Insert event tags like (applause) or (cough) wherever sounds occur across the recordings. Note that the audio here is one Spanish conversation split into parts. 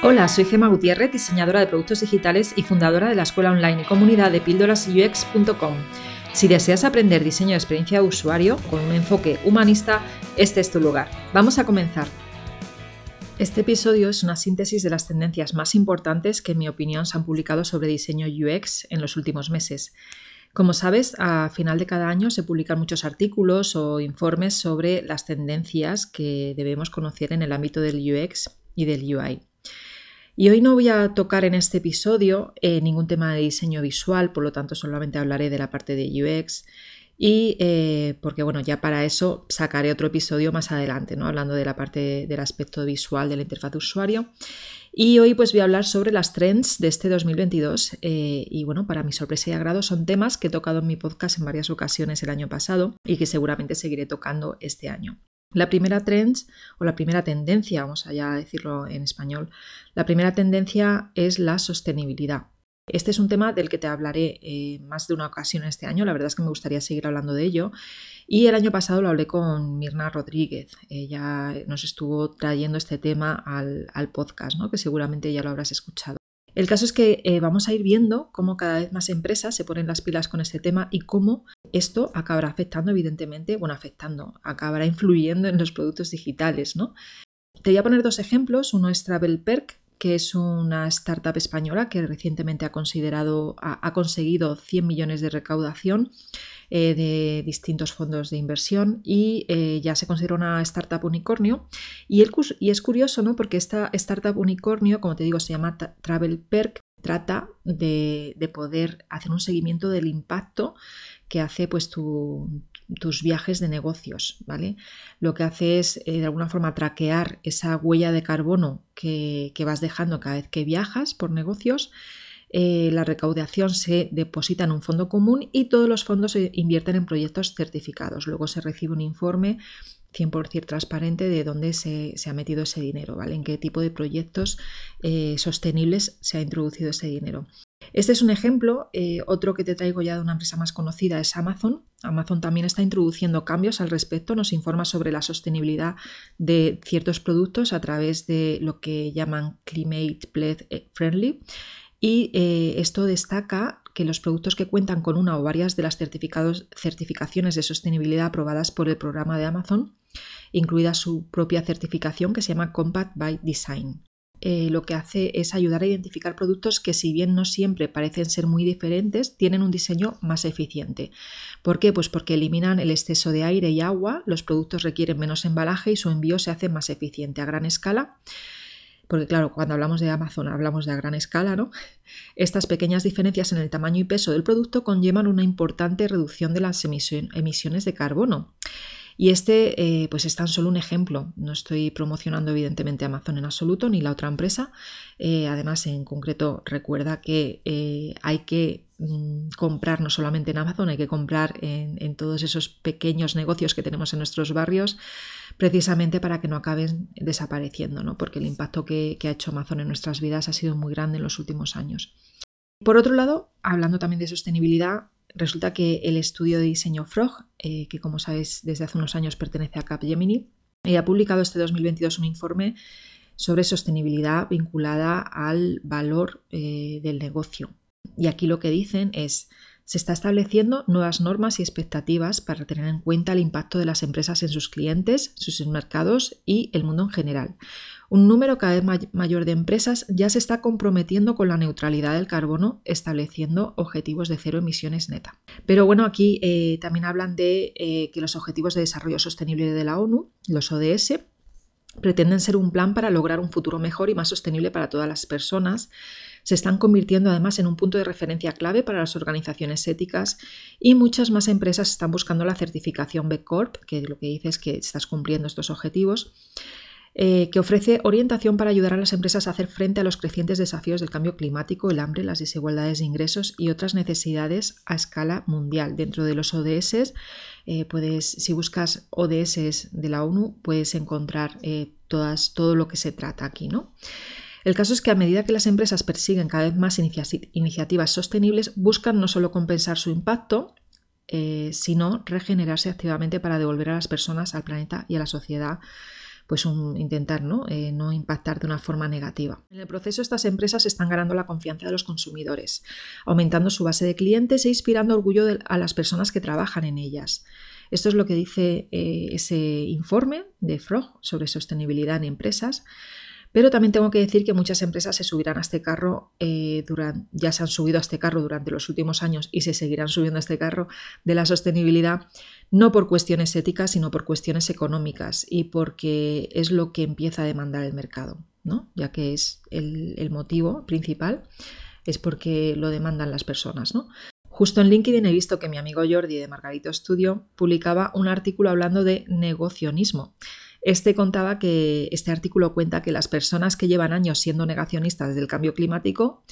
Hola, soy Gema Gutiérrez, diseñadora de productos digitales y fundadora de la escuela online y comunidad de píldorasux.com. Si deseas aprender diseño de experiencia de usuario con un enfoque humanista, este es tu lugar. Vamos a comenzar. Este episodio es una síntesis de las tendencias más importantes que en mi opinión se han publicado sobre diseño UX en los últimos meses. Como sabes, a final de cada año se publican muchos artículos o informes sobre las tendencias que debemos conocer en el ámbito del UX y del UI. Y hoy no voy a tocar en este episodio eh, ningún tema de diseño visual, por lo tanto solamente hablaré de la parte de UX y eh, porque bueno, ya para eso sacaré otro episodio más adelante, ¿no? hablando de la parte del aspecto visual de la interfaz de usuario. Y hoy pues voy a hablar sobre las trends de este 2022 eh, y bueno, para mi sorpresa y agrado son temas que he tocado en mi podcast en varias ocasiones el año pasado y que seguramente seguiré tocando este año. La primera trend o la primera tendencia, vamos a decirlo en español, la primera tendencia es la sostenibilidad. Este es un tema del que te hablaré eh, más de una ocasión este año, la verdad es que me gustaría seguir hablando de ello. Y el año pasado lo hablé con Mirna Rodríguez, ella nos estuvo trayendo este tema al, podcast, ¿no? que seguramente ya lo habrás escuchado. El caso es que eh, vamos a ir viendo cómo cada vez más empresas se ponen las pilas con este tema y cómo esto acabará afectando, evidentemente, bueno, afectando, acabará influyendo en los productos digitales, ¿no? Te voy a poner dos ejemplos. Uno es Travel Perk, que es una startup española que recientemente ha, considerado, ha, conseguido 100 millones de recaudación eh, de distintos fondos de inversión y eh, ya se considera una startup unicornio. Y, y, es curioso, ¿no? Porque esta startup unicornio, como te digo, se llama Travel Perk, trata de, poder hacer un seguimiento del impacto que hace pues tus viajes de negocios, ¿vale? Lo que hace es eh, de alguna forma traquear esa huella de carbono que, vas dejando cada vez que viajas por negocios eh, la recaudación se deposita en un fondo común y todos los fondos se invierten en proyectos certificados. Luego se recibe un informe 100% transparente de dónde se, ha metido ese dinero, ¿vale? En qué tipo de proyectos eh, sostenibles se ha introducido ese dinero. Este es un ejemplo. Eh, otro que te traigo ya de una empresa más conocida es Amazon. Amazon también está introduciendo cambios al respecto. Nos informa sobre la sostenibilidad de ciertos productos a través de lo que llaman Climate Pledge Friendly. Y eh, esto destaca que los productos que cuentan con una o varias de las certificaciones de sostenibilidad aprobadas por el programa de Amazon, incluida su propia certificación que se llama Compact by Design. Eh, lo que hace es ayudar a identificar productos que si bien no siempre parecen ser muy diferentes, tienen un diseño más eficiente. ¿Por qué? Pues porque eliminan el exceso de aire y agua, los productos requieren menos embalaje y su envío se hace más eficiente a gran escala porque claro, cuando hablamos de Amazon hablamos de a gran escala, ¿no? Estas pequeñas diferencias en el tamaño y peso del producto conllevan una importante reducción de las emisiones de carbono. Y este eh, pues es tan solo un ejemplo. No estoy promocionando evidentemente Amazon en absoluto ni la otra empresa. Eh, además, en concreto, recuerda que eh, hay que mm, comprar no solamente en Amazon, hay que comprar en, todos esos pequeños negocios que tenemos en nuestros barrios precisamente para que no acaben desapareciendo, ¿no? porque el impacto que, ha hecho Amazon en nuestras vidas ha sido muy grande en los últimos años. Por otro lado, hablando también de sostenibilidad, resulta que el estudio de diseño Frog, eh, que como sabéis desde hace unos años pertenece a Capgemini, eh, ha publicado este 2022 un informe sobre sostenibilidad vinculada al valor eh, del negocio. Y aquí lo que dicen es, se está estableciendo nuevas normas y expectativas para tener en cuenta el impacto de las empresas en sus clientes, sus mercados y el mundo en general. Un número cada vez mayor de empresas ya se está comprometiendo con la neutralidad del carbono, estableciendo objetivos de cero emisiones neta. Pero bueno, aquí eh, también hablan de eh, que los Objetivos de Desarrollo Sostenible de la ONU, los ODS, pretenden ser un plan para lograr un futuro mejor y más sostenible para todas las personas. Se están convirtiendo además en un punto de referencia clave para las organizaciones éticas y muchas más empresas están buscando la certificación B Corp, que lo que dice es que estás cumpliendo estos objetivos. Eh, que ofrece orientación para ayudar a las empresas a hacer frente a los crecientes desafíos del cambio climático, el hambre, las desigualdades de ingresos y otras necesidades a escala mundial. Dentro de los ODS, eh, puedes, si buscas ODS de la ONU, puedes encontrar eh, todas, todo lo que se trata aquí. ¿no? El caso es que a medida que las empresas persiguen cada vez más iniciativas sostenibles, buscan no solo compensar su impacto, sino regenerarse activamente para devolver a las personas, al planeta y a la sociedad pues intentar ¿no? Eh, no impactar de una forma negativa. En el proceso estas empresas están ganando la confianza de los consumidores, aumentando su base de clientes e inspirando orgullo a las personas que trabajan en ellas. Esto es lo que dice eh, ese informe de Frog sobre sostenibilidad en empresas. Pero también tengo que decir que muchas empresas se subirán a este carro, eh, ya se han subido a este carro durante los últimos años y se seguirán subiendo a este carro de la sostenibilidad, no por cuestiones éticas, sino por cuestiones económicas y porque es lo que empieza a demandar el mercado, ¿no? ya que es el, el motivo principal, es porque lo demandan las personas. ¿no? Justo en LinkedIn he visto que mi amigo Jordi de Margarito Studio publicaba un artículo hablando de negocionismo. Este contaba que este artículo cuenta que las personas que llevan años siendo negacionistas del cambio climático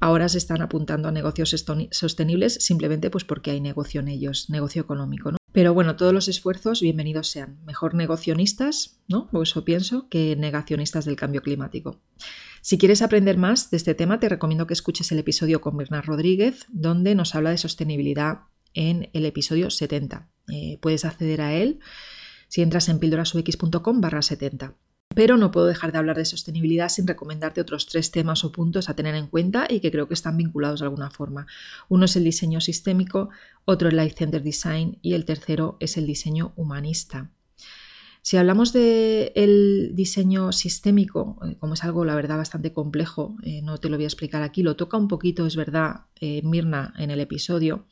ahora se están apuntando a negocios sostenibles simplemente pues porque hay negocio en ellos, negocio económico. ¿no? Pero bueno, todos los esfuerzos bienvenidos sean. Mejor negocionistas, ¿no? O eso pienso, que negacionistas del cambio climático. Si quieres aprender más de este tema, te recomiendo que escuches el episodio con Bernard Rodríguez, donde nos habla de sostenibilidad en el episodio 70. Eh, puedes acceder a él si entras en pildorasux.com barra 70. Pero no puedo dejar de hablar de sostenibilidad sin recomendarte otros tres temas o puntos a tener en cuenta y que creo que están vinculados de alguna forma. Uno es el diseño sistémico, otro el Life Center Design y el tercero es el diseño humanista. Si hablamos del diseño sistémico, eh, como es algo, la verdad, bastante complejo, eh, no te lo voy a explicar aquí, lo toca un poquito, es verdad, eh, Mirna en el episodio.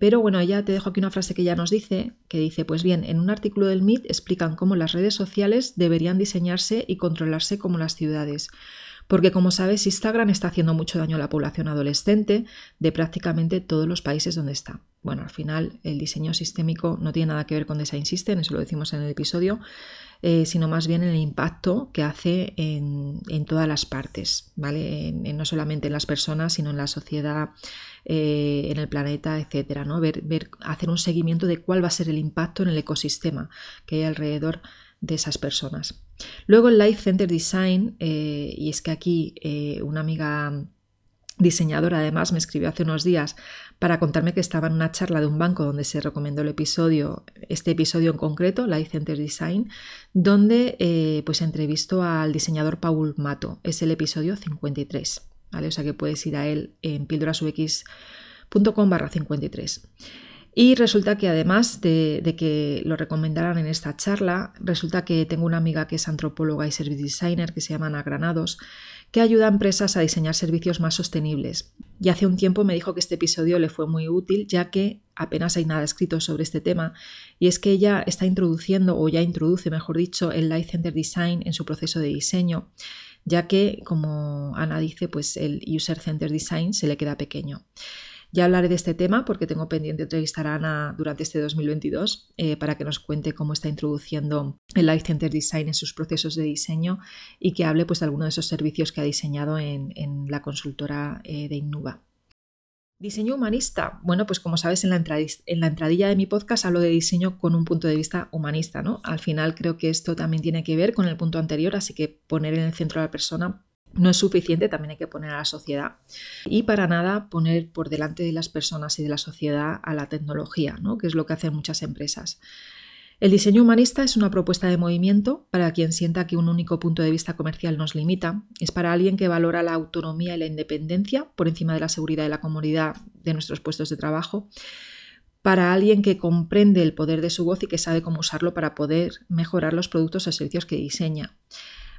Pero bueno, ya te dejo aquí una frase que ya nos dice, que dice, pues bien, en un artículo del MIT explican cómo las redes sociales deberían diseñarse y controlarse como las ciudades. Porque como sabes, Instagram está haciendo mucho daño a la población adolescente de prácticamente todos los países donde está. Bueno, al final el diseño sistémico no tiene nada que ver con Design System, eso lo decimos en el episodio, eh, sino más bien en el impacto que hace en, todas las partes, ¿vale? no solamente en las personas, sino en la sociedad, eh, en el planeta, etcétera, ¿no? Ver, ver, hacer un seguimiento de cuál va a ser el impacto en el ecosistema que hay alrededor de esas personas. Luego el Life Center Design, eh, y es que aquí eh, una amiga diseñadora además me escribió hace unos días para contarme que estaba en una charla de un banco donde se recomendó el episodio, este episodio en concreto, Life Center Design, donde eh, pues entrevistó al diseñador Paul Mato. Es el episodio 53, ¿vale? O sea que puedes ir a él en pildorasux.com barra 53. Y resulta que además de, que lo recomendaran en esta charla, resulta que tengo una amiga que es antropóloga y service designer que se llama Ana Granados, que ayuda a empresas a diseñar servicios más sostenibles. Y hace un tiempo me dijo que este episodio le fue muy útil ya que apenas hay nada escrito sobre este tema y es que ella está introduciendo o ya introduce, mejor dicho, el Life Center Design en su proceso de diseño, ya que, como Ana dice, pues el User Center Design se le queda pequeño. Ya hablaré de este tema porque tengo pendiente entrevistar a Ana durante este 2022 eh, para que nos cuente cómo está introduciendo el Life Center Design en sus procesos de diseño y que hable pues, de alguno de esos servicios que ha diseñado en, la consultora eh, de Innuba. Diseño humanista. Bueno, pues como sabes, en la, en la, entradilla de mi podcast hablo de diseño con un punto de vista humanista, ¿no? Al final creo que esto también tiene que ver con el punto anterior, así que poner en el centro a la persona no es suficiente, también hay que poner a la sociedad. Y para nada poner por delante de las personas y de la sociedad a la tecnología, ¿no? que es lo que hacen muchas empresas. El diseño humanista es una propuesta de movimiento para quien sienta que un único punto de vista comercial nos limita. Es para alguien que valora la autonomía y la independencia por encima de la seguridad y la comodidad de nuestros puestos de trabajo. Para alguien que comprende el poder de su voz y que sabe cómo usarlo para poder mejorar los productos o servicios que diseña.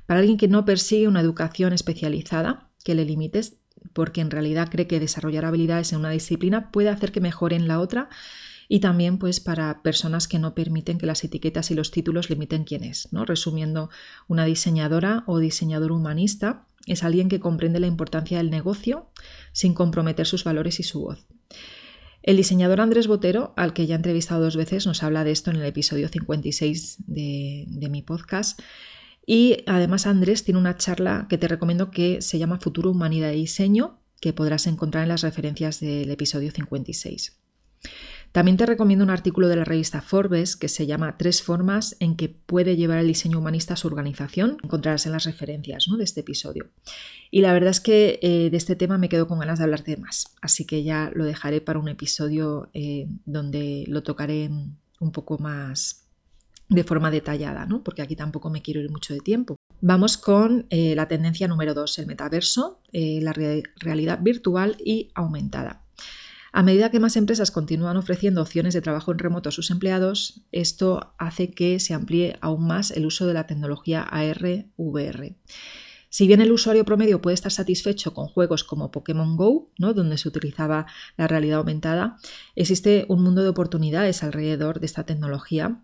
Para alguien que no persigue una educación especializada, que le limites, porque en realidad cree que desarrollar habilidades en una disciplina puede hacer que mejore en la otra, y también pues para personas que no permiten que las etiquetas y los títulos limiten quién es. ¿no? Resumiendo, una diseñadora o diseñador humanista es alguien que comprende la importancia del negocio sin comprometer sus valores y su voz. El diseñador Andrés Botero, al que ya he entrevistado dos veces, nos habla de esto en el episodio 56 de, de mi podcast y además Andrés tiene una charla que te recomiendo que se llama Futuro, Humanidad y Diseño, que podrás encontrar en las referencias del episodio 56. También te recomiendo un artículo de la revista Forbes que se llama Tres formas en que puede llevar el diseño humanista a su organización. Encontrarás en las referencias de este episodio. Y la verdad es que eh, de este tema me quedo con ganas de hablarte más, así que ya lo dejaré para un episodio eh, donde lo tocaré un poco más de forma detallada, ¿no? porque aquí tampoco me quiero ir mucho de tiempo. Vamos con eh, la tendencia número 2, el metaverso, eh, la realidad virtual y aumentada. A medida que más empresas continúan ofreciendo opciones de trabajo en remoto a sus empleados, esto hace que se amplíe aún más el uso de la tecnología AR-VR. Si bien el usuario promedio puede estar satisfecho con juegos como Pokémon Go, ¿no? donde se utilizaba la realidad aumentada, existe un mundo de oportunidades alrededor de esta tecnología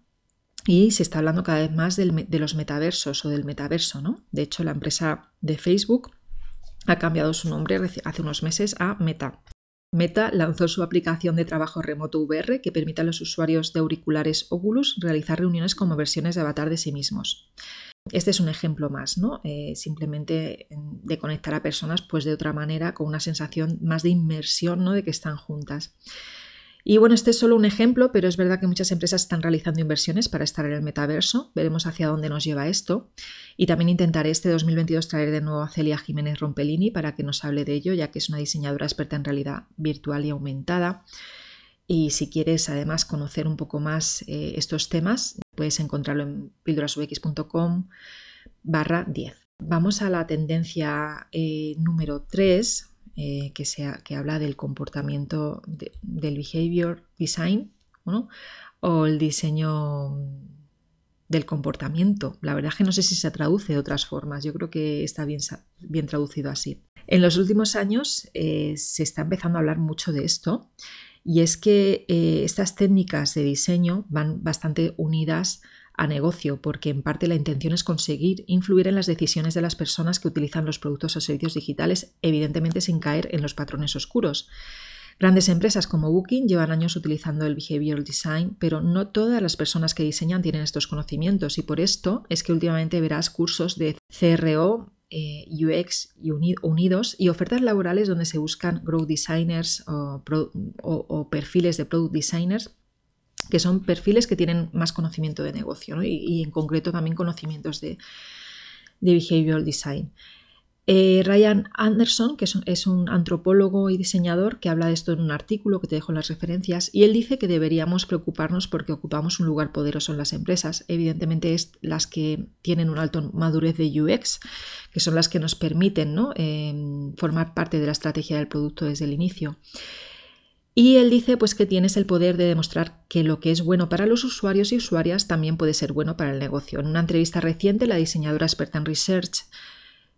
y se está hablando cada vez más de los metaversos o del metaverso. ¿no? De hecho, la empresa de Facebook ha cambiado su nombre hace unos meses a Meta. Meta lanzó su aplicación de trabajo remoto VR que permite a los usuarios de auriculares Oculus realizar reuniones como versiones de avatar de sí mismos. Este es un ejemplo más, ¿no? Eh, simplemente de conectar a personas pues de otra manera, con una sensación más de inmersión, ¿no? De que están juntas. Y bueno, este es solo un ejemplo, pero es verdad que muchas empresas están realizando inversiones para estar en el metaverso. Veremos hacia dónde nos lleva esto. Y también intentaré este 2022 traer de nuevo a Celia Jiménez Rompelini para que nos hable de ello, ya que es una diseñadora experta en realidad virtual y aumentada. Y si quieres además conocer un poco más eh, estos temas, puedes encontrarlo en píldorasubx.com barra 10. Vamos a la tendencia eh, número 3, eh, que, sea, que habla del comportamiento del behavior design o el diseño del comportamiento. La verdad es que no sé si se traduce de otras formas, yo creo que está bien, bien traducido así. En los últimos años eh, se está empezando a hablar mucho de esto y es que eh, estas técnicas de diseño van bastante unidas a negocio, porque en parte la intención es conseguir influir en las decisiones de las personas que utilizan los productos o servicios digitales, evidentemente sin caer en los patrones oscuros. Grandes empresas como Booking llevan años utilizando el behavioral design, pero no todas las personas que diseñan tienen estos conocimientos y por esto es que últimamente verás cursos de CRO, eh, UX y unidos y ofertas laborales donde se buscan growth designers o perfiles de product designers que son perfiles que tienen más conocimiento de negocio y, en concreto también conocimientos de, behavioral design. Eh, Ryan Anderson, que es un, antropólogo y diseñador, que habla de esto en un artículo que te dejo en las referencias, y él dice que deberíamos preocuparnos porque ocupamos un lugar poderoso en las empresas. Evidentemente es las que tienen un alto madurez de UX, que son las que nos permiten em, formar parte de la estrategia del producto desde el inicio. Y él dice pues que tienes el poder de demostrar que lo que es bueno para los usuarios y usuarias también puede ser bueno para el negocio. En una entrevista reciente, la diseñadora experta en research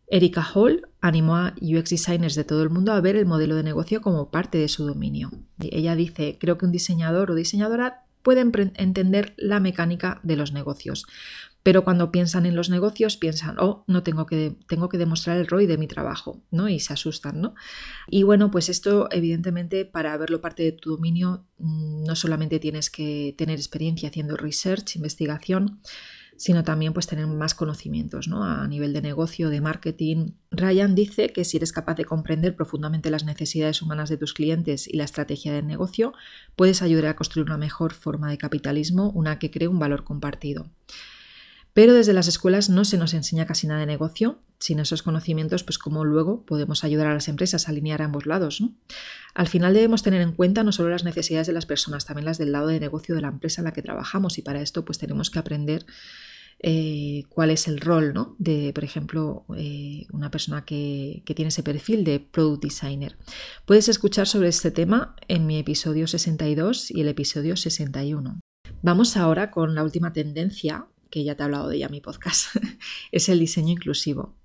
Erika Hall animó a UX designers de todo el mundo a ver el modelo de negocio como parte de su dominio. ella dice, creo que un diseñador o diseñadora puede entender la mecánica de los negocios pero cuando piensan en los negocios piensan, oh, no tengo que, tengo que demostrar el ROI de mi trabajo, ¿no? Y se asustan, ¿no? Y bueno, pues esto evidentemente para verlo parte de tu dominio mm, no solamente tienes que tener experiencia haciendo research, investigación, sino también pues tener más conocimientos ¿no? a nivel de negocio, de marketing. Ryan dice que si eres capaz de comprender profundamente las necesidades humanas de tus clientes y la estrategia del negocio, puedes ayudar a construir una mejor forma de capitalismo, una que cree un valor compartido. Pero desde las escuelas no se nos enseña casi nada de negocio. Sin esos conocimientos, pues cómo luego podemos ayudar a las empresas a alinear a ambos lados. Al final debemos tener en cuenta no solo las necesidades de las personas, también las del lado de negocio de la empresa en la que trabajamos y para esto pues tenemos que aprender eh, cuál es el rol ¿no? de, por ejemplo, eh, una persona que, que, tiene ese perfil de product designer. Puedes escuchar sobre este tema en mi episodio 62 y el episodio 61. Vamos ahora con la última tendencia que ya te he hablado de ella en mi podcast, (laughs) es el diseño inclusivo.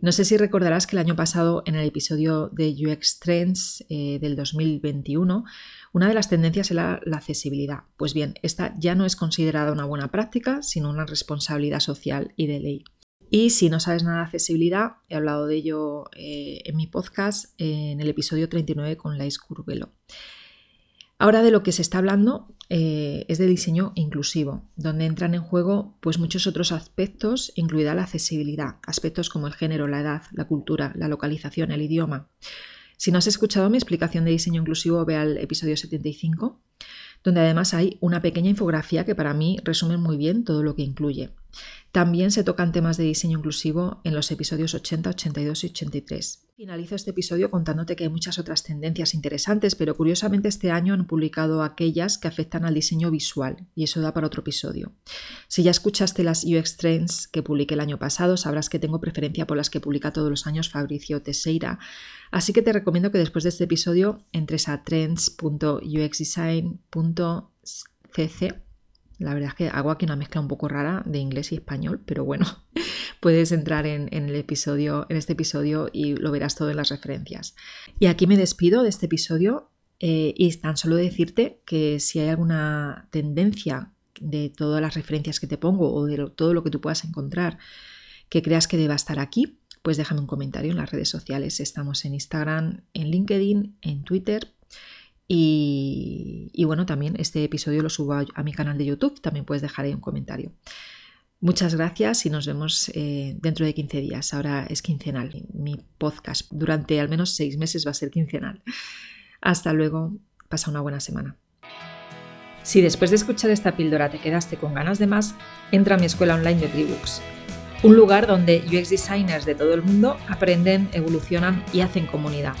No sé si recordarás que el año pasado, en el episodio de UX Trends eh, del 2021, una de las tendencias era la accesibilidad. Pues bien, esta ya no es considerada una buena práctica, sino una responsabilidad social y de ley. Y si no sabes nada de accesibilidad, he hablado de ello eh, en mi podcast en el episodio 39 con Lais Curvelo. Ahora de lo que se está hablando eh, es de diseño inclusivo, donde entran en juego pues, muchos otros aspectos, incluida la accesibilidad, aspectos como el género, la edad, la cultura, la localización, el idioma. Si no has escuchado mi explicación de diseño inclusivo, ve al episodio 75, donde además hay una pequeña infografía que para mí resume muy bien todo lo que incluye. También se tocan temas de diseño inclusivo en los episodios 80, 82 y 83. Finalizo este episodio contándote que hay muchas otras tendencias interesantes, pero curiosamente este año han publicado aquellas que afectan al diseño visual, y eso da para otro episodio. Si ya escuchaste las UX Trends que publiqué el año pasado, sabrás que tengo preferencia por las que publica todos los años Fabricio Teseira, así que te recomiendo que después de este episodio entres a trends.uxdesign.cc la verdad es que hago aquí una mezcla un poco rara de inglés y español, pero bueno, (laughs) puedes entrar en, el episodio, en este episodio y lo verás todo en las referencias. Y aquí me despido de este episodio eh, y tan solo decirte que si hay alguna tendencia de todas las referencias que te pongo o de todo lo que tú puedas encontrar que creas que deba estar aquí, pues déjame un comentario en las redes sociales. Estamos en Instagram, en LinkedIn, en Twitter y, bueno, también este episodio lo subo a, mi canal de YouTube, también puedes dejar ahí un comentario. Muchas gracias y nos vemos eh, dentro de 15 días. Ahora es quincenal. Mi podcast durante al menos seis meses va a ser quincenal. Hasta luego. Pasa una buena semana. Si después de escuchar esta píldora te quedaste con ganas de más, entra a mi escuela online de Tribooks. Un lugar donde UX designers de todo el mundo aprenden, evolucionan y hacen comunidad